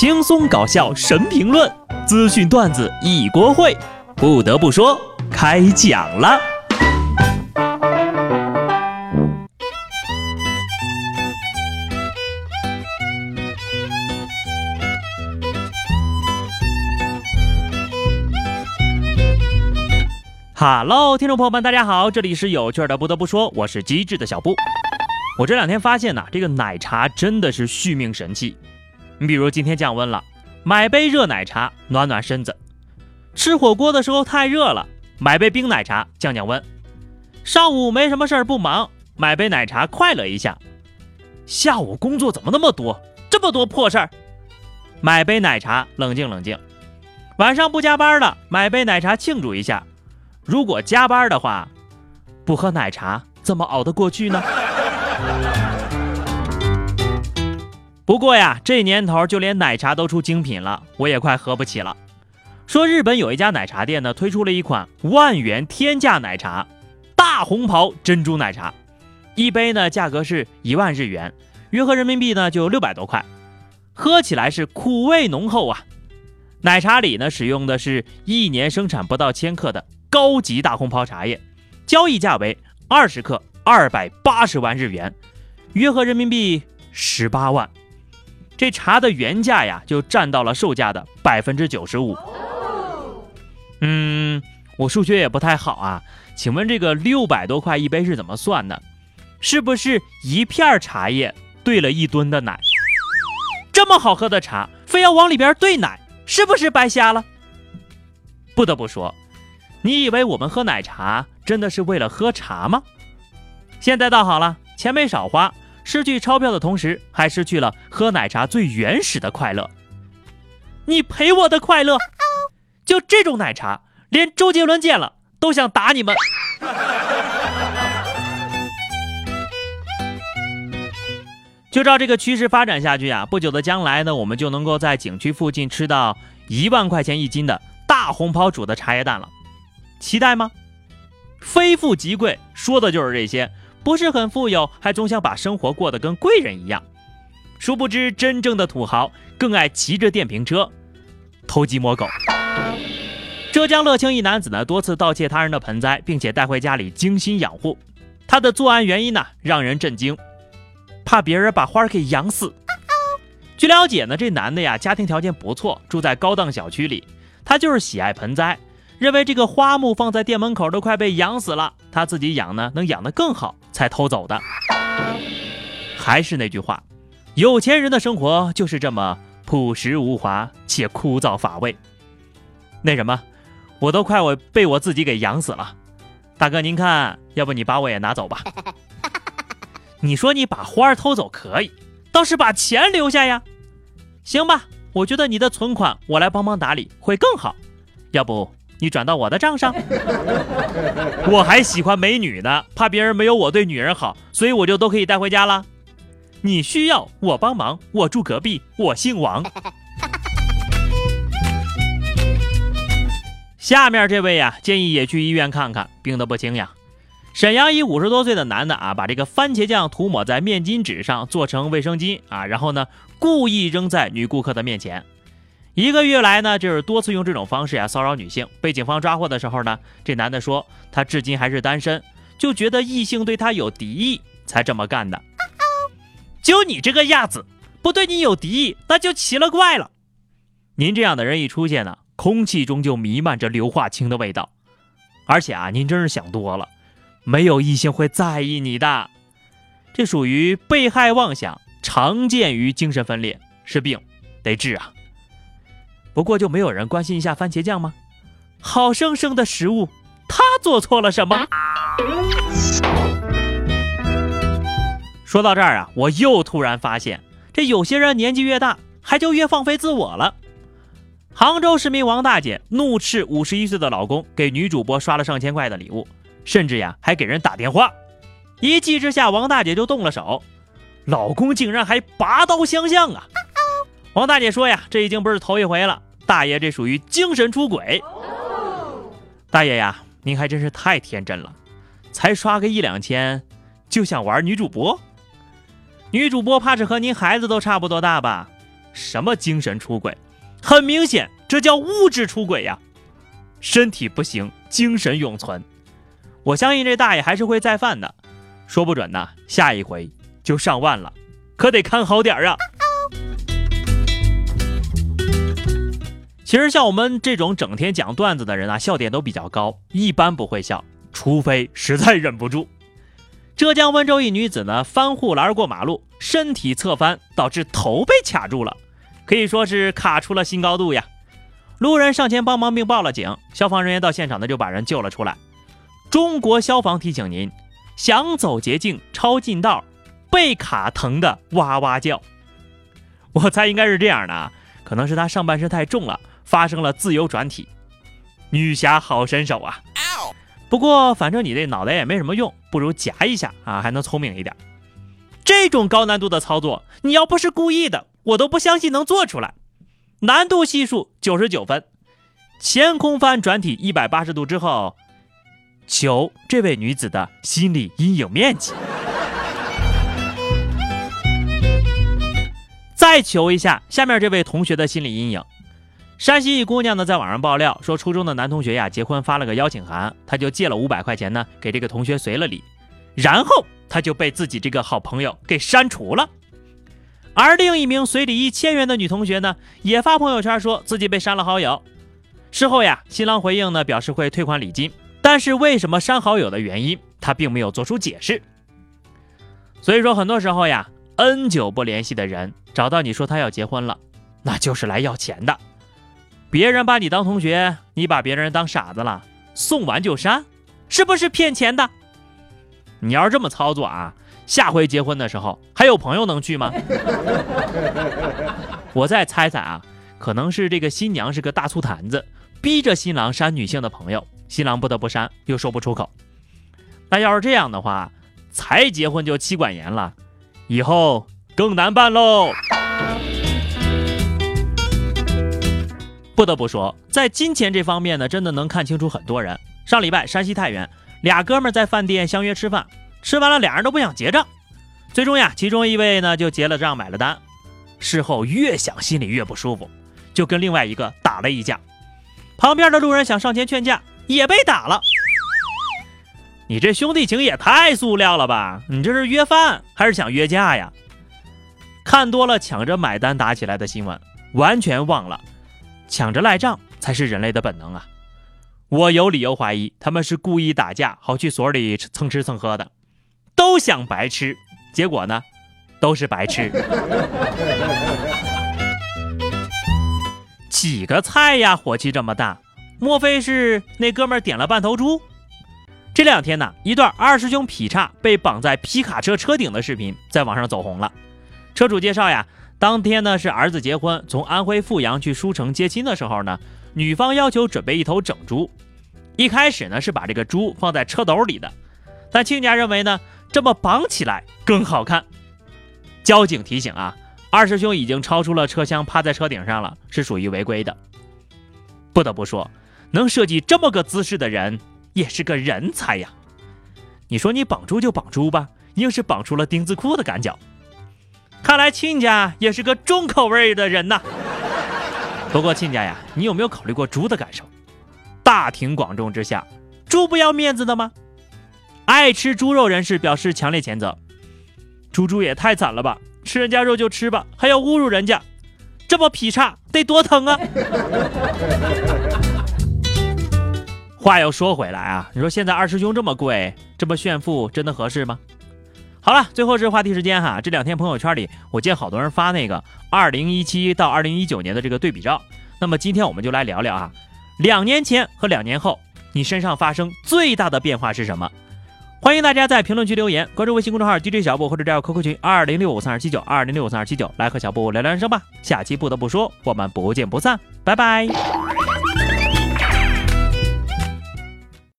轻松搞笑神评论，资讯段子一锅烩。不得不说，开讲了。哈喽，听众朋友们，大家好，这里是有趣的。不得不说，我是机智的小布。我这两天发现呐，这个奶茶真的是续命神器。你比如今天降温了，买杯热奶茶暖暖身子；吃火锅的时候太热了，买杯冰奶茶降降温；上午没什么事儿不忙，买杯奶茶快乐一下；下午工作怎么那么多，这么多破事儿，买杯奶茶冷静冷静；晚上不加班了，买杯奶茶庆祝一下。如果加班的话，不喝奶茶怎么熬得过去呢？不过呀，这年头就连奶茶都出精品了，我也快喝不起了。说日本有一家奶茶店呢，推出了一款万元天价奶茶——大红袍珍珠奶茶，一杯呢价格是一万日元，约合人民币呢就六百多块，喝起来是苦味浓厚啊。奶茶里呢使用的是一年生产不到千克的。高级大红袍茶叶，交易价为二十克二百八十万日元，约合人民币十八万。这茶的原价呀，就占到了售价的百分之九十五。嗯，我数学也不太好啊，请问这个六百多块一杯是怎么算的？是不是一片茶叶兑了一吨的奶？这么好喝的茶，非要往里边兑奶，是不是白瞎了？不得不说。你以为我们喝奶茶真的是为了喝茶吗？现在倒好了，钱没少花，失去钞票的同时，还失去了喝奶茶最原始的快乐。你赔我的快乐，就这种奶茶，连周杰伦见了都想打你们。就照这个趋势发展下去啊，不久的将来呢，我们就能够在景区附近吃到一万块钱一斤的大红袍煮的茶叶蛋了。期待吗？非富即贵，说的就是这些。不是很富有，还总想把生活过得跟贵人一样。殊不知，真正的土豪更爱骑着电瓶车偷鸡摸狗。浙江乐清一男子呢，多次盗窃他人的盆栽，并且带回家里精心养护。他的作案原因呢，让人震惊，怕别人把花给养死。据了解呢，这男的呀，家庭条件不错，住在高档小区里。他就是喜爱盆栽。认为这个花木放在店门口都快被养死了，他自己养呢能养得更好，才偷走的。还是那句话，有钱人的生活就是这么朴实无华且枯燥乏味。那什么，我都快我被我自己给养死了。大哥您看，要不你把我也拿走吧？你说你把花偷走可以，倒是把钱留下呀？行吧，我觉得你的存款我来帮忙打理会更好，要不？你转到我的账上，我还喜欢美女呢，怕别人没有我对女人好，所以我就都可以带回家了。你需要我帮忙，我住隔壁，我姓王。下面这位呀，建议也去医院看看，病得不轻呀。沈阳一五十多岁的男的啊，把这个番茄酱涂抹在面巾纸上，做成卫生巾啊，然后呢，故意扔在女顾客的面前。一个月来呢，就是多次用这种方式呀骚扰女性。被警方抓获的时候呢，这男的说他至今还是单身，就觉得异性对他有敌意才这么干的。就你这个样子，不对你有敌意，那就奇了怪了。您这样的人一出现呢，空气中就弥漫着硫化氢的味道。而且啊，您真是想多了，没有异性会在意你的。这属于被害妄想，常见于精神分裂，是病，得治啊。不过就没有人关心一下番茄酱吗？好生生的食物，他做错了什么？说到这儿啊，我又突然发现，这有些人年纪越大，还就越放飞自我了。杭州市民王大姐怒斥五十一岁的老公给女主播刷了上千块的礼物，甚至呀还给人打电话。一气之下，王大姐就动了手，老公竟然还拔刀相向啊！王大姐说呀，这已经不是头一回了。大爷，这属于精神出轨。大爷呀，您还真是太天真了，才刷个一两千，就想玩女主播？女主播怕是和您孩子都差不多大吧？什么精神出轨？很明显，这叫物质出轨呀！身体不行，精神永存。我相信这大爷还是会再犯的，说不准呢，下一回就上万了，可得看好点儿啊！其实像我们这种整天讲段子的人啊，笑点都比较高，一般不会笑，除非实在忍不住。浙江温州一女子呢，翻护栏过马路，身体侧翻，导致头被卡住了，可以说是卡出了新高度呀。路人上前帮忙并报了警，消防人员到现场呢就把人救了出来。中国消防提醒您：想走捷径超近道，被卡疼的哇哇叫。我猜应该是这样的啊，可能是他上半身太重了。发生了自由转体，女侠好身手啊！不过反正你这脑袋也没什么用，不如夹一下啊，还能聪明一点。这种高难度的操作，你要不是故意的，我都不相信能做出来。难度系数九十九分，前空翻转体一百八十度之后，求这位女子的心理阴影面积。再求一下下面这位同学的心理阴影。山西一姑娘呢，在网上爆料说，初中的男同学呀结婚发了个邀请函，她就借了五百块钱呢给这个同学随了礼，然后她就被自己这个好朋友给删除了。而另一名随礼一千元的女同学呢，也发朋友圈说自己被删了好友。事后呀，新郎回应呢表示会退还礼金，但是为什么删好友的原因，他并没有做出解释。所以说，很多时候呀，N 久不联系的人找到你说他要结婚了，那就是来要钱的。别人把你当同学，你把别人当傻子了，送完就删，是不是骗钱的？你要是这么操作啊，下回结婚的时候还有朋友能去吗？我再猜猜啊，可能是这个新娘是个大醋坛子，逼着新郎删女性的朋友，新郎不得不删，又说不出口。那要是这样的话，才结婚就妻管严了，以后更难办喽。不得不说，在金钱这方面呢，真的能看清楚很多人。上礼拜，山西太原俩哥们在饭店相约吃饭，吃完了俩人都不想结账，最终呀，其中一位呢就结了账买了单。事后越想心里越不舒服，就跟另外一个打了一架。旁边的路人想上前劝架，也被打了。你这兄弟情也太塑料了吧？你这是约饭还是想约架呀？看多了抢着买单打起来的新闻，完全忘了。抢着赖账才是人类的本能啊！我有理由怀疑他们是故意打架，好去所里蹭吃蹭喝的，都想白吃，结果呢，都是白吃。几个菜呀，火气这么大？莫非是那哥们点了半头猪？这两天呢，一段二师兄劈叉被绑在皮卡车车顶的视频在网上走红了。车主介绍呀。当天呢是儿子结婚，从安徽阜阳去舒城接亲的时候呢，女方要求准备一头整猪。一开始呢是把这个猪放在车斗里的，但亲家认为呢这么绑起来更好看。交警提醒啊，二师兄已经超出了车厢，趴在车顶上了，是属于违规的。不得不说，能设计这么个姿势的人也是个人才呀。你说你绑猪就绑猪吧，硬是绑出了丁字裤的感觉。看来亲家也是个重口味的人呐。不过亲家呀，你有没有考虑过猪的感受？大庭广众之下，猪不要面子的吗？爱吃猪肉人士表示强烈谴责。猪猪也太惨了吧！吃人家肉就吃吧，还要侮辱人家，这么劈叉得多疼啊！话又说回来啊，你说现在二师兄这么贵，这么炫富，真的合适吗？好了，最后是话题时间哈。这两天朋友圈里，我见好多人发那个二零一七到二零一九年的这个对比照。那么今天我们就来聊聊啊，两年前和两年后，你身上发生最大的变化是什么？欢迎大家在评论区留言，关注微信公众号 DJ 小布或者加入 QQ 群二零六五三二七九二零六五三二七九，来和小布聊聊人生吧。下期不得不说，我们不见不散，拜拜。